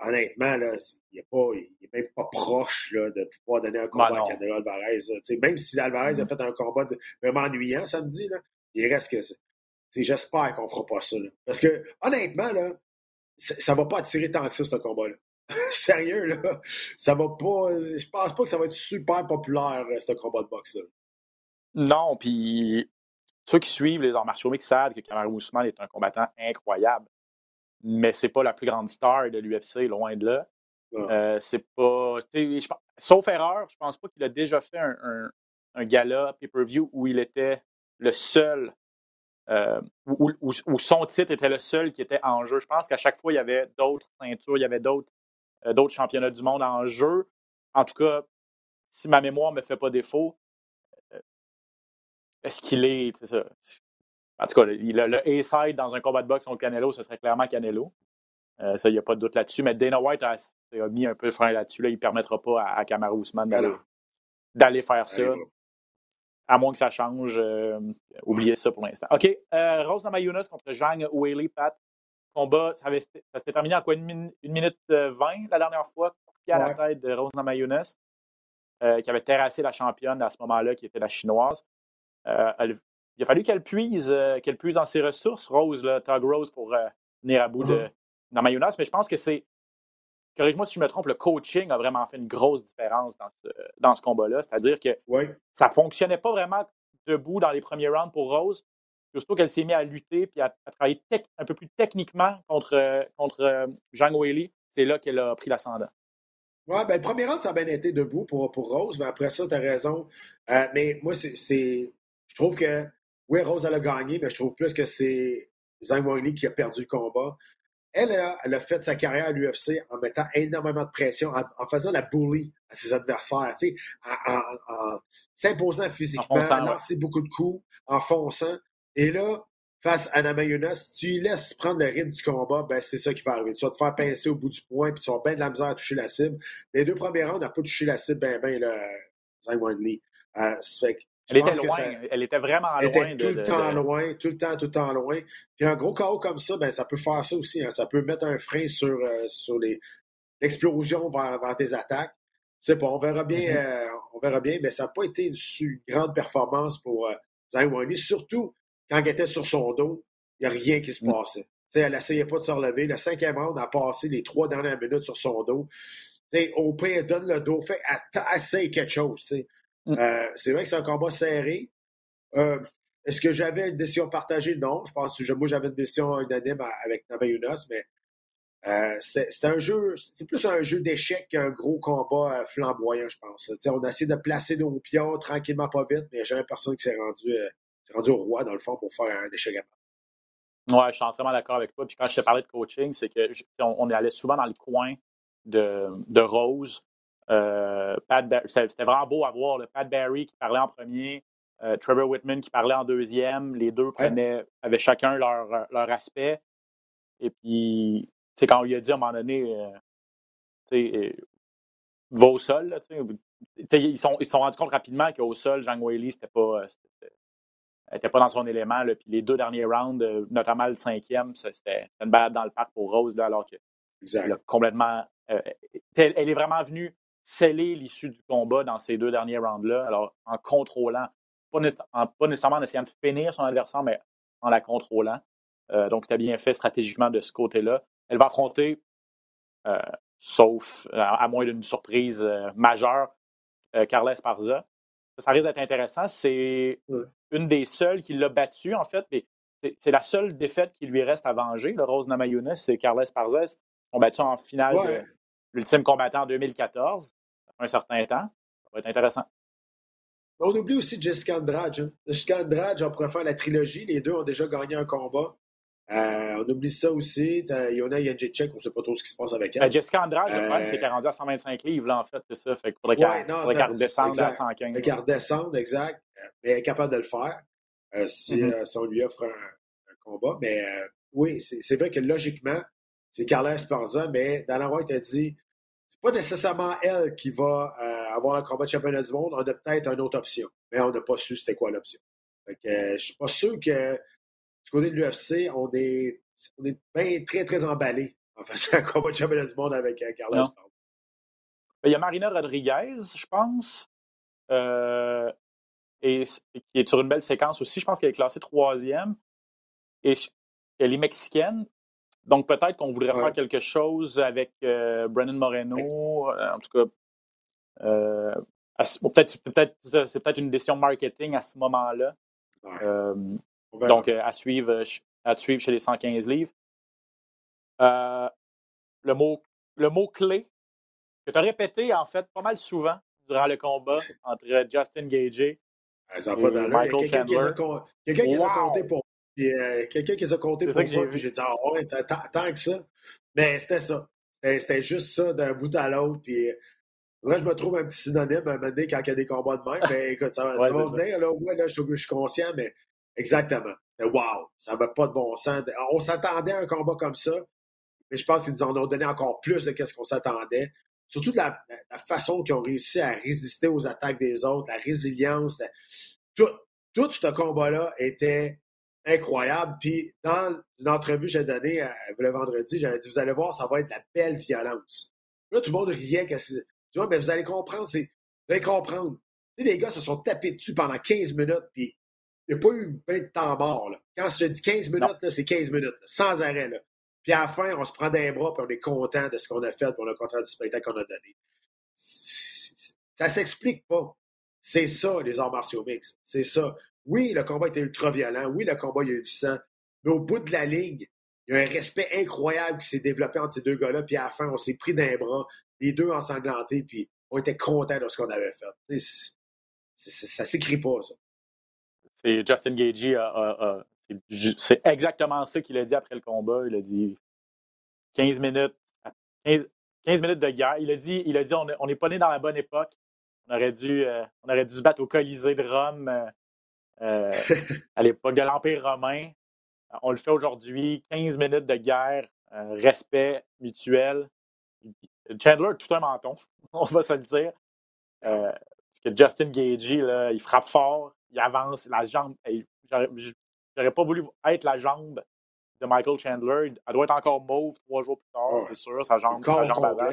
honnêtement, là, il n'est même pas proche là, de pouvoir donner un combat à Canelo Alvarez. Même si Alvarez a mm-hmm. fait un combat vraiment ennuyant samedi, là, il reste que J'espère qu'on ne fera pas ça. Parce que, honnêtement, là, ça ne va pas attirer tant que ça, ce combat-là. Sérieux, là. Ça va pas. Je pense pas que ça va être super populaire, ce combat de boxe-là. Non, puis ceux qui suivent les arts martiaux mixtes savent que Kamaru Ousmane est un combattant incroyable mais c'est pas la plus grande star de l'UFC, loin de là. Euh, c'est pas. sauf erreur, je pense pas qu'il a déjà fait un, un, gala pay-per-view où il était le seul, euh, où, son titre était le seul qui était en jeu. Je pense qu'à chaque fois, il y avait d'autres ceintures, il y avait d'autres euh, championnats du monde en jeu. En tout cas, si ma mémoire ne me fait pas défaut, est-ce qu'il est. Ça. En tout cas, le, le A-side dans un combat de boxe contre Canelo, ce serait clairement Canelo. Euh, ça, il n'y a pas de doute là-dessus. Mais Dana White a, mis un peu de frein là-dessus. Là. Il ne permettra pas à, à Kamaru Usman d'aller faire ça. À moins que ça change. Euh, oubliez ça pour l'instant. OK. Euh, Rose Namayunas contre Zhang Weili, Pat. Combat, ça, s'est terminé en quoi? Une, minute 20 la dernière fois? Coup à la tête de Rose Namayunas, qui avait terrassé la championne à ce moment-là, qui était la chinoise. elle, il a fallu qu'elle puise, euh, qu'elle puise dans ses ressources, Rose, là, Tug Rose, pour euh, venir à bout de Namayunas. Mais je pense que c'est, corrige-moi si je me trompe, le coaching a vraiment fait une grosse différence dans ce, dans ce combat-là. C'est-à-dire que ça ne fonctionnait pas vraiment debout dans les premiers rounds pour Rose. Surtout qu'elle s'est mise à lutter puis à, travailler un peu plus techniquement contre, contre Zhang Weili, c'est là qu'elle a pris l'ascendant. Oui, ben, le premier round, ça a bien été debout pour, pour Rose, mais après ça, tu as raison. Euh, mais moi, c'est, je trouve que oui, Rose, elle a gagné, mais je trouve plus que c'est Zhang Weili qui a perdu le combat. Elle, elle a fait sa carrière à l'UFC en mettant énormément de pression, en, faisant la bully à ses adversaires, en, s'imposant physiquement, en lançant beaucoup de coups, en fonçant. Et là, face à Namayunas, si tu lui laisses prendre le rythme du combat, ben c'est ça qui va arriver. Tu vas te faire pincer au bout du point, puis tu vas bien de la misère à toucher la cible. Les deux premiers rounds, on n'a pas touché la cible ben ben, là, Weili. Euh, ça fait elle était loin. Elle était vraiment loin. Était tout le temps loin, tout le temps, tout le temps loin. Puis un gros chaos comme ça, ben, ça peut faire ça aussi. Hein. Ça peut mettre un frein sur, euh, sur l'explosion vers, vers, tes attaques. C'est pas, on verra bien, mm-hmm. euh, on verra bien, mais ça n'a pas été une, grande performance pour euh, Zhang surtout quand elle était sur son dos, il n'y a rien qui se mm. passait. elle n'essayait pas de se relever. Le cinquième round a passé les trois dernières minutes sur son dos. T'sais, au pire, elle donne le dos, fait, elle essaye quelque chose. Mm. Euh, c'est vrai que c'est un combat serré. Euh, est-ce que j'avais une décision partagée? Non. Je pense que moi, j'avais une décision unanime avec Namayunas, mais Euh, c'est un jeu, c'est plus un jeu d'échecs qu'un gros combat flamboyant, je pense. on a essayé de placer nos pions tranquillement, pas vite, mais il n'y a jamais personne qui s'est rendu, rendu au roi, dans le fond, pour faire un échec à Ouais, je suis entièrement d'accord avec toi. Puis quand je te parlais de coaching, c'est que on, est allé souvent dans le coin de, de Rose. C'était vraiment beau à voir. Le Pat Barry qui parlait en premier, Trevor Whitman qui parlait en deuxième. Les deux prenaient, avaient chacun leur, leur aspect. Et puis, c'est quand on lui a dit à un moment donné, euh, euh va au sol, ils se sont, ils sont rendus compte rapidement qu'au sol, Jean Whaley, c'était pas, n'était pas dans son élément. Là, puis les deux derniers rounds, euh, notamment le cinquième, c'était une balade dans le parc pour Rose, là, alors que complètement. Euh, elle, est vraiment venue sceller l'issue du combat dans ces deux derniers rounds-là, alors en contrôlant, pas, pas, nécessairement en essayant de finir son adversaire, mais en la contrôlant. donc, c'était bien fait stratégiquement de ce côté-là. Elle va affronter, euh, sauf à, moins d'une surprise euh, majeure, euh, Carla Esparza. Ça risque d'être intéressant. C'est une des seules qui l'a battue, en fait. C'est la seule défaite qui lui reste à venger. Le Rose Namajunas, c'est Carla Esparza. Ont battu en finale de l'ultime combattant en 2014. Ça fait un certain temps. Ça va être intéressant. On oublie aussi Jessica Andrade. Hein. Jessica Andrade, on pourrait faire la trilogie. Les deux ont déjà gagné un combat. Euh, on oublie ça aussi. Yona Jacek, on ne sait pas trop ce qui se passe avec elle. Ben, Jessica Andrade, le problème, c'est qu'elle est rendue à 125 livres, là, en fait, c'est ça. Fait qu'il faudrait qu'elle redescende à 115. Qu'elle redescende, exact. Mais elle est capable de le faire euh, mm-hmm. euh, si, on lui offre un, combat. Mais oui, c'est vrai que logiquement, c'est Carla Esparza, mais Dana White a dit c'est pas nécessairement elle qui va avoir le combat de championnat du monde. On a peut-être une autre option. Mais on n'a pas su c'était quoi l'option. Je ne suis pas sûr que du côté de l'UFC, on est, on est bien très, très emballé en faisant un combat de championnat du monde avec euh, Carlos ben, Il y a Marina Rodriguez, je pense, euh, et, qui est sur une belle séquence aussi. Je pense qu'elle est classée troisième. Et elle est mexicaine. Donc peut-être qu'on voudrait faire quelque chose avec euh, Brennan Moreno. En tout cas, peut-être peut c'est peut-être une décision marketing à ce moment-là. Donc, euh, à, suivre, euh, à suivre chez les 115 livres. Euh, le, mot, le mot clé que tu as répété, en fait, pas mal souvent durant le combat entre Justin Gagey et Michael Chandler. Quelqu'un qui les a comptés pour quelqu'un qui les a comptés pour moi, puis j'ai dit, ah ouais, tant que ça. Mais c'était ça. C'était juste ça d'un bout à l'autre. Puis là, je me trouve un petit synonyme à un moment donné quand il y a des combats de même. Mais écoute, ça, va venir. Là, ouais, là, je, je, suis conscient, mais Exactement. Wow, ça n'avait pas de bon sens. On s'attendait à un combat comme ça, mais je pense qu'ils nous en ont donné encore plus de ce qu'on s'attendait. Surtout de la, façon qu'ils ont réussi à résister aux attaques des autres, la résilience. Tout, tout ce combat-là était incroyable. Puis dans une entrevue que j'ai donnée le vendredi, j'avais dit Vous allez voir, ça va être la belle violence. Là, tout le monde riait. Que tu vois, mais vous allez comprendre, vous allez comprendre. Tu les gars se sont tapés dessus pendant 15 minutes, puis il n'y a pas eu plein de temps mort. Là. Quand je dis 15 minutes, c'est 15 minutes, sans arrêt. Là. Puis à la fin, on se prend d'un bras et on est content de ce qu'on a fait pour le contrat du spectacle qu'on a donné. Ça s'explique pas. C'est ça, les arts martiaux mix. C'est ça. Oui, le combat était ultra violent. Oui, le combat, il y a eu du sang. Mais au bout de la ligne, il y a un respect incroyable qui s'est développé entre ces deux gars-là. Puis à la fin, on s'est pris d'un bras, les deux ensanglantés, puis on était contents de ce qu'on avait fait. ça s'écrit pas, ça. C'est Justin Gagey c'est exactement ça qu'il a dit après le combat. Il a dit 15 minutes, 15, minutes de guerre. Il a dit, il a dit on n'est pas né dans la bonne époque. On aurait dû, euh, on aurait dû se battre au Colisée de Rome euh, euh, à l'époque de l'Empire romain. On le fait aujourd'hui. 15 minutes de guerre, respect mutuel. Chandler tout un menton, on va se le dire. parce que Justin Gagey, il frappe fort il avance, la jambe. J'aurais pas voulu être la jambe de Michael Chandler. Elle doit être encore mauve trois jours plus tard, c'est sûr, sa jambe, sa jambe avant.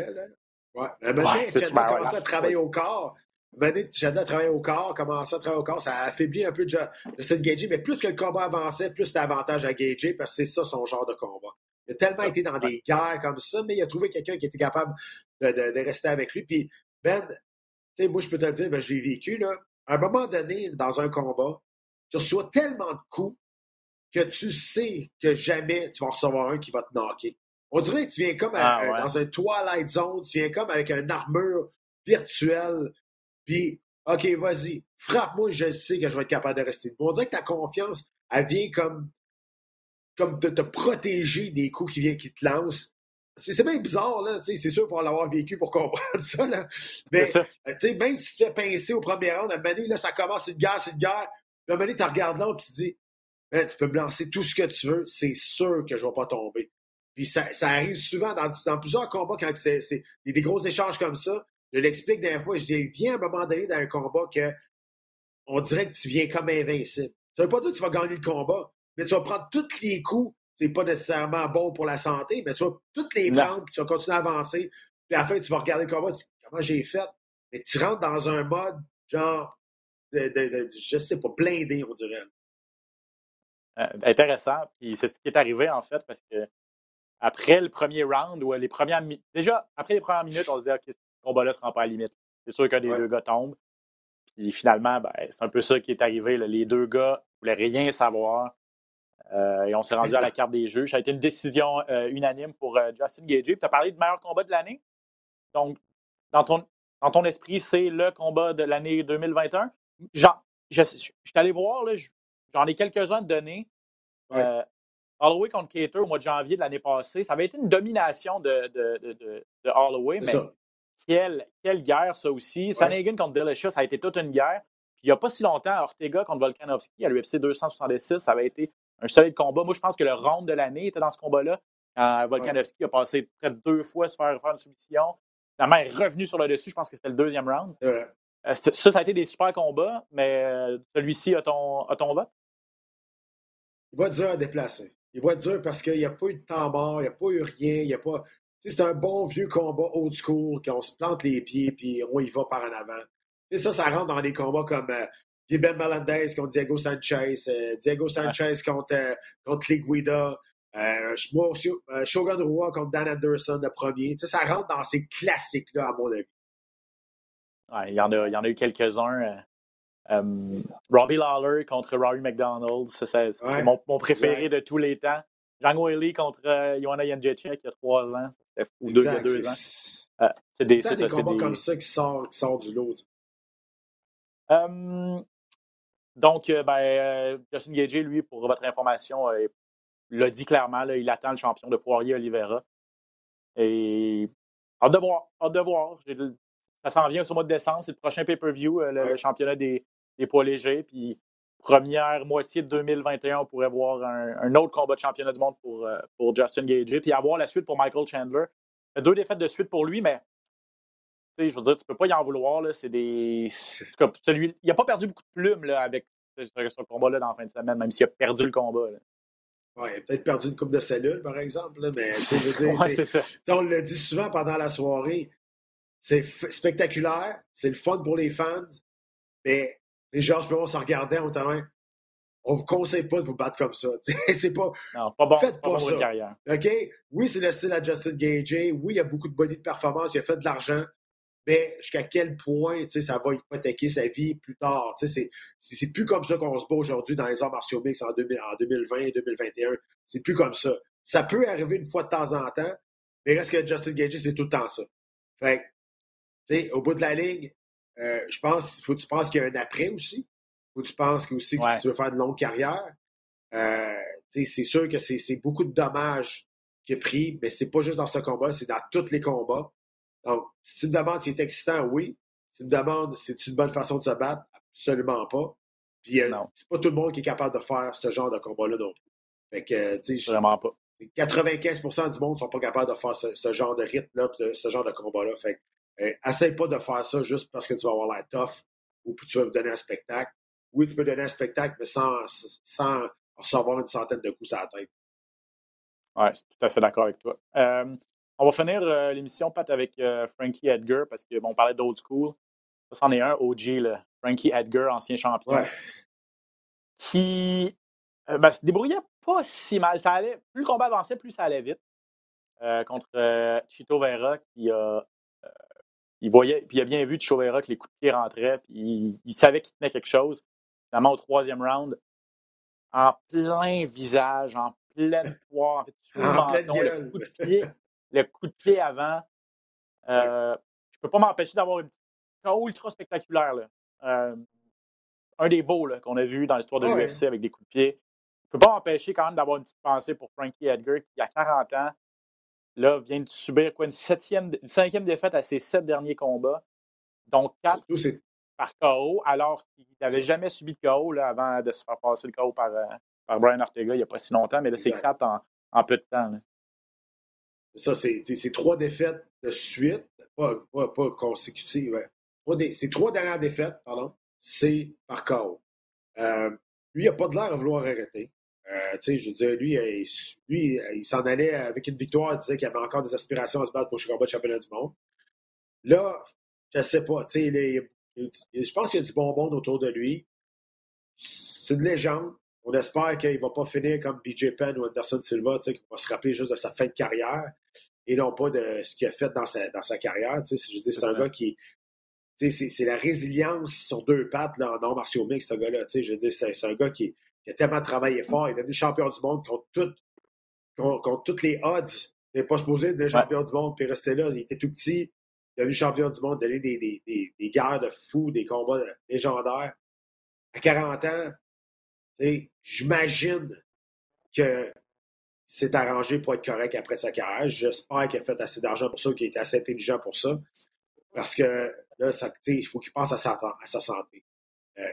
Ouais. Mais maintenant, ouais, commencé à travailler au corps. Maintenant, Chandler a travaillé au corps, commencé à travailler au corps, ça a affaibli un peu Justin Gagey, mais plus que le combat avançait, plus c'était avantage à Gagey parce que c'est ça son genre de combat. Il a tellement été dans des guerres comme ça, mais il a trouvé quelqu'un qui était capable de, de, rester avec lui. Puis Ben, tu sais, moi, je peux te dire, ben, je l'ai vécu, là à un moment donné, dans un combat, tu reçois tellement de coups que tu sais que jamais tu vas recevoir un qui va te knocker. On dirait que tu viens comme Ah, ouais. dans un Twilight Zone, tu viens comme avec une armure virtuelle, puis OK, vas-y, frappe-moi, je sais que je vais être capable de rester debout. On dirait que ta confiance, elle vient comme, comme te, te protéger des coups qui, viennent, qui te lancent. C'est c'est bien bizarre, là, c'est sûr qu'il faut l'avoir vécu pour comprendre ça, là. Mais, C'est ça. euh, même si tu te fais pincer au premier round, à un moment donné, là, ça commence une guerre, c'est une guerre. À un moment donné, tu regardes là, puis tu te dis, Hein, tu peux me lancer tout ce que tu veux, c'est sûr que je ne vais pas tomber. Puis ça, ça arrive souvent dans, dans plusieurs combats quand c'est des gros échanges comme ça. Je l'explique des fois, je dis, viens à un moment donné dans un combat que on dirait que tu viens comme invincible. Ça veut pas dire que tu vas gagner le combat, mais tu vas prendre tous les coups. C'est pas nécessairement bon pour la santé, mais tu vas toutes les prendre, puis tu vas continuer à avancer. Puis à la fin, tu vas regarder le combat, tu dis, comment j'ai fait? Mais tu rentres dans un mode, genre, de, de, de- je sais pas, blindé, on dirait. Euh, intéressant. Puis c'est ce qui est arrivé, en fait, parce que après le premier round, ou les premières mi- déjà, après les premières minutes, on se dit, OK, combat-là ne se rend pas à la limite. C'est sûr qu'un des Ouais. deux gars tombe. Puis finalement, ben, c'est un peu ça qui est arrivé. là. Les deux gars ne voulaient rien savoir. Euh, et on s'est rendu à la carte des juges. Ça a été une décision euh, unanime pour euh, Justin Gagey. Tu as parlé de meilleur combat de l'année. Donc, dans ton, dans ton esprit, c'est le combat de l'année 2021. Genre, je, suis allé voir, j'en ai quelques-uns de données. Ouais. Holloway contre Cater au mois de janvier de l'année passée, ça avait été une domination de, de, de, de- de Holloway, mais ça. Quelle, quelle guerre, ça aussi. Sanagan contre Delicious, ça a été toute une guerre. Puis il n'y a pas si longtemps, Ortega contre Volkanovski à l'UFC 266, ça avait été un solide combat. Moi, je pense que le round de l'année était dans ce combat-là. Quand Volkanovski a passé près de deux fois se faire faire une soumission. Finalement, il est revenu sur le dessus. Je pense que c'était le deuxième round. Euh, ça, ça a été des super combats, mais euh, celui-ci a ton, a ton vote? Il va être dur à déplacer. Il va être dur parce qu'il n'y a pas eu de temps mort, il n'y a pas eu rien, il y a pas. C'est un bon vieux combat old school, qu'on se plante les pieds, puis on y va par en avant. Ça, ça rentre dans des combats comme euh, Ben Melendez contre Diego Sanchez, euh, Diego Sanchez contre, euh, contre Lee Guida, euh, euh, Shogun Rua contre Dan Anderson, le premier. Tu sais, ça rentre dans ces classiques-là, à mon avis. Ouais, il, y en a, il y en a eu quelques-uns. Robbie Lawler contre Rory McDonald, c'est Ouais, mon, mon préféré de tous les temps. Zhang Weili contre euh, Joanna Jędrzejczyk il y a trois ans, c'était fou, ou deux, il y a deux ans. C'est Euh, c'est des, combats des- comme ça qui sortent qui sort du lot. Euh, donc, euh, ben, euh, Justin Gagey, lui, pour votre information, l'a dit clairement, là, il attend le champion de Poirier Oliveira. Et hâte de voir, hâte de voir. Ça s'en vient au mois de décembre, c'est le prochain pay-per-view, le, Ouais. le championnat des, des poids légers. Puis, première moitié de 2021, on pourrait voir un, un autre combat de championnat du monde pour, euh, pour Justin Gagey. Puis, avoir la suite pour Michael Chandler. Deux défaites de suite pour lui, mais je veux dire, tu peux pas y en vouloir. Là, c'est des... c'est- en tout cas, celui... Il n'a pas perdu beaucoup de plumes là, avec ce, combat-là dans la fin de semaine, même s'il a perdu le combat. là. Ouais, il a peut-être perdu une coupe de cellules, par exemple, là, mais tu sais, je veux dire, Ouais, c'est- c'est ça. On le dit souvent pendant la soirée, c'est f- spectaculaire, c'est le fun pour les fans, mais les Georges puis moi, on se regardait, était loin. On vous conseille pas de vous battre comme ça. C'est pas. Non, pas bon, Faites pas pas bon pour ça. carrière. OK? Oui, c'est le style à Justin Gagey. Oui, il y a beaucoup de body de performance, il a fait de l'argent. Mais jusqu'à quel point ça va hypothéquer sa vie plus tard? C'est plus comme ça qu'on se bat aujourd'hui dans les arts martiaux mix en, 2000 en 2020 et 2021. C'est plus comme ça. Ça peut arriver une fois de temps en temps, mais reste que Justin Gagey, c'est tout le temps ça. Fait que, au bout de la ligne, euh, je pense, faut que tu penses qu'il y a un après aussi. Faut que tu penses que aussi que Ouais. si tu veux faire une longue carrière. Euh, c'est sûr que c'est beaucoup de dommages qu'il a pris, mais c'est pas juste dans ce combat, c'est dans tous les combats. Donc, si tu me demandes s'il est excitant, oui. Si tu me demandes si c'est une bonne façon de se battre, absolument pas. Puis, euh, c'est pas tout le monde qui est capable de faire ce genre de combat-là non plus. Fait que, euh, tu sais, je- Vraiment pas. 95% du monde sont pas capables de faire ce, ce genre de rythme-là, ce genre de combat-là. Fait que, essaye pas de faire ça juste parce que tu vas avoir l'air tough ou que tu vas donner un spectacle. Oui, tu peux donner un spectacle, mais sans, sans recevoir une centaine de coups à la tête. Ouais, je suis tout à fait d'accord avec toi. Euh, on va finir euh, l'émission, Pat, avec euh, Frankie Edgar, parce que bon, on parlait d'old school. Ça, c'en est un, OG, là. Frankie Edgar, ancien champion. Ouais. qui euh, ben, se débrouillait pas si mal. Ça allait, plus le combat avançait, plus ça allait vite. Euh, contre euh, Chito Vera, qui a. il voyait, puis il a bien vu Chito Vera que les coups de pied rentraient, puis il, il savait qu'il tenait quelque chose. Finalement, au troisième round, en plein visage, en pleine poire, en fait, sous le menton, le coup de pied, le coup de pied avant. Euh, Je peux pas m'empêcher d'avoir une petite ultra spectaculaire. Là. Euh, un des beaux là, qu'on a vu dans l'histoire de Ah ouais. l'UFC avec des coups de pied. Je peux pas m'empêcher quand même d'avoir une petite pensée pour Frankie Edgar, qui a 40 ans, là, vient de subir quoi, une, septième, une cinquième défaite à ses sept derniers combats, dont quatre Surtout, par KO, alors qu'il n'avait jamais subi de KO là, avant de se faire passer le KO par, euh, par Brian Ortega il n'y a pas si longtemps, mais là, c'est quatre en, en peu de temps. là. ça, c'est trois défaites de suite, pas, pas, pas consécutives. hein. C'est trois dernières défaites, pardon, c'est par KO. Euh, lui, il n'a pas de l'air à vouloir arrêter. Euh, tu sais, je veux dire, lui, euh, lui euh, il s'en allait avec une victoire, il disait qu'il avait encore des aspirations à se battre pour de championnat du monde. Là, je sais pas, tu sais, il est- il- il- je pense qu'il y a du bon monde autour de lui. C'est une légende. On espère qu'il ne va pas finir comme BJ Penn ou Anderson Silva, tu sais, qu'il va se rappeler juste de sa fin de carrière et non pas de ce qu'il a fait dans sa, dans sa carrière. tu sais. Je veux dire, c'est un gars qui. tu sais, C'est la résilience sur deux pattes là, en arts martiaux mix, ce gars-là. tu sais. Je veux dire, c'est c'est un gars qui, qui a tellement travaillé fort. Il est devenu champion du monde contre, tout, contre, contre toutes les odds. Il n'est pas supposé être champion du monde puis rester là. Il était tout petit. Il est devenu champion du monde, donné des, des, des, des guerres de fous, des combats légendaires. À 40 ans, j'imagine que s'est arrangé pour être correct après sa carrière. J'espère qu'il a fait assez d'argent pour ça, qu'il était assez intelligent pour ça. Parce que là, ça, il faut qu'il pense à sa, à sa santé. Euh,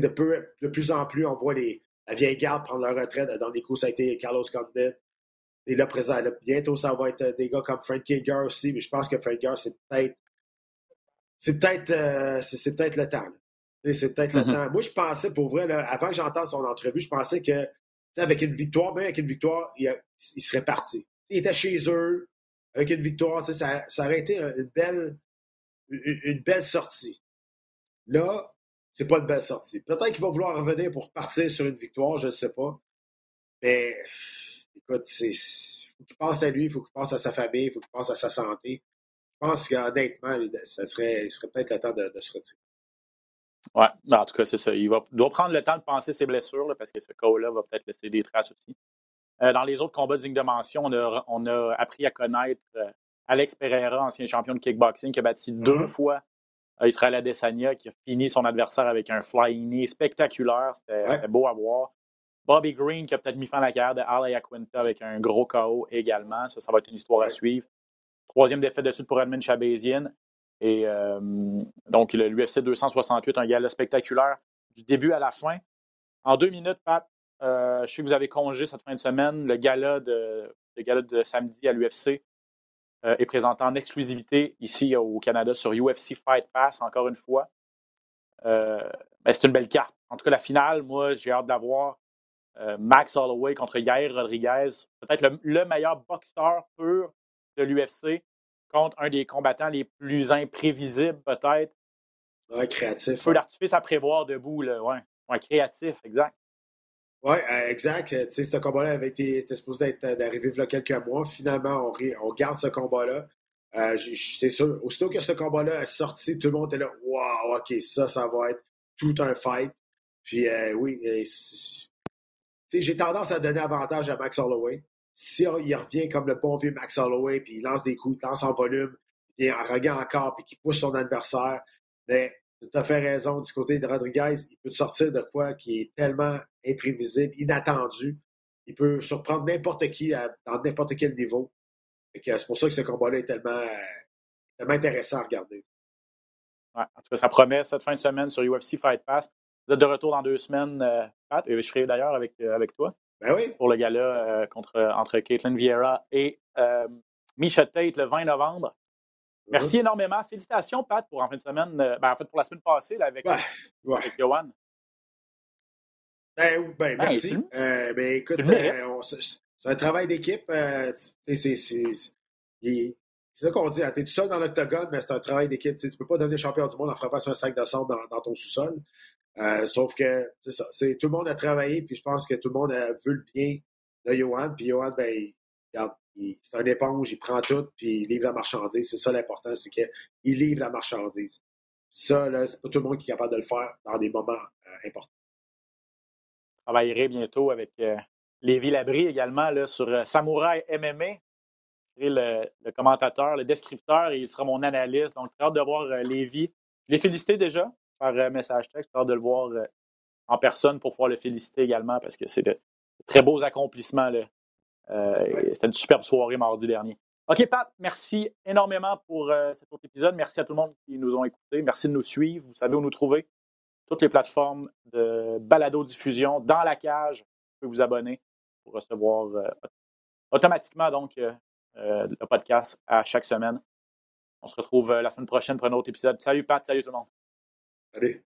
de, peu, de plus en plus, on voit les, la vieille garde prendre leur retraite. Dans des coups, ça a été Carlos Condit. Et là, présent, là, bientôt, ça va être des gars comme Frankie Edgar aussi, mais je pense que Frankie Edgar, c'est peut-être. C'est peut-être euh, c'est, peut-être le temps. C'est peut-être le Mhm. temps. Moi, je pensais, pour vrai, là, avant que j'entende son entrevue, je pensais que avec une victoire, même avec une victoire, il, a- il serait parti. Il était chez eux, avec une victoire, ça, ça aurait été une belle, une, une belle sortie. Là, c'est pas une belle sortie. Peut-être qu'il va vouloir revenir pour partir sur une victoire, je ne sais pas. Mais écoute, c'est. Faut qu'il pense à lui, il faut qu'il pense à sa famille, il faut qu'il pense à sa santé. Je pense qu'honnêtement, ça serait, il serait peut-être le temps de, de se retirer. Ouais, ben, en tout cas, c'est ça. Il, va, doit prendre le temps de penser ses blessures là, parce que ce KO-là va peut-être laisser des traces aussi. Euh, dans les autres combats dignes de mention, on a, on a appris à connaître euh, Alex Pereira, ancien champion de kickboxing, qui a battu deux Mhm. fois Israël Adesanya, qui a fini son adversaire avec un flying knee spectaculaire. C'était Ouais. beau à voir. Bobby Green, qui a peut-être mis fin à la carrière de Al Aquinta avec un gros KO également. Ça, ça va être une histoire à suivre. Troisième défaite de suite pour Edmund Chabazian. Et euh, donc, l'UFC 268, un gala spectaculaire du début à la fin. En deux minutes, Pat, euh, je sais que vous avez congé cette fin de semaine. Le gala de, le gala de samedi à l'UFC euh, est présenté en exclusivité ici au Canada sur UFC Fight Pass, encore une fois. Euh, ben, c'est une belle carte. En tout cas, la finale, moi, j'ai hâte d'avoir euh, Max Holloway contre Yair Rodriguez. Peut-être le, le meilleur boxeur pur de l'UFC contre un des combattants les plus imprévisibles, peut-être. Ouais, créatif. Feu d'artifice à prévoir debout, là. Ouais. Ouais, créatif, exact. Oui, exact. Euh, Tu sais, ce combat-là avait été supposé être euh, d'arriver il quelques mois. Finalement, on, garde ce combat-là. Euh, c'est sûr, aussitôt que ce combat-là est sorti, tout le monde était là. Wow, OK, ça, ça va être tout un fight. Puis euh, oui, euh, j'ai tendance à donner avantage à Max Holloway. Si il revient comme le bon vieux Max Holloway, puis il lance des coups, il lance en volume, il est encore, puis qu'il pousse son adversaire, mais tu as fait raison. Du côté de Rodriguez, il peut te sortir de quoi qui est tellement imprévisible, inattendu. Il peut surprendre n'importe qui à- dans n'importe quel niveau. C'est pour ça que ce combat-là est tellement, euh, tellement intéressant à regarder. Ouais, en tout cas, ça promet cette fin de semaine sur UFC Fight Pass. Vous êtes de retour dans deux semaines, euh, Pat, et je serai d'ailleurs avec, euh, avec toi Ben oui, pour le gala euh, contre, entre Caitlin Vieira et Misha Tate le 20 novembre. Merci énormément. Félicitations, Pat, pour en fin de semaine, euh, ben, en fait, pour la semaine passée là, avec, Ouais, ouais. avec Johan. Ben, ben, Ben, merci. Euh, ben, écoute, euh, c'est un travail d'équipe. euh, c'est ça qu'on dit. Tu es tout seul dans l'octogone, mais c'est un travail d'équipe. Tu ne peux pas devenir champion du monde en frappant sur un sac de sable dans, dans ton sous-sol. Euh, sauf que c'est ça. c'est- Tout le monde a travaillé, puis je pense que tout le monde a vu le bien de Johan. Puis Johan, ben, regarde, c'est un éponge, il prend tout, puis il livre la marchandise. C'est ça l'important, c'est qu'il livre la marchandise. Ça, là, c'est pas tout le monde qui est capable de le faire dans des moments euh, importants. Je travaillerai bientôt avec, euh, Lévi Labrie également là, sur euh, Samouraï MMA. Le, le, commentateur, le descripteur, et il sera mon analyste. Donc, très hâte de voir euh, Lévi. Je l'ai félicité déjà par euh, message texte. J'ai hâte de le voir en personne pour pouvoir le féliciter également parce que c'est de, de, très beaux accomplissements. Euh, C'était une superbe soirée mardi dernier. OK, Pat, merci énormément pour euh, cet autre épisode. Merci à tout le monde qui nous ont écoutés. Merci de nous suivre. Vous savez où nous trouver. Toutes les plateformes de balado-diffusion dans la cage. Vous pouvez vous abonner pour recevoir euh, automatiquement donc euh, le podcast à chaque semaine. On se retrouve la semaine prochaine pour un autre épisode. Salut Pat, salut tout le monde. Salut.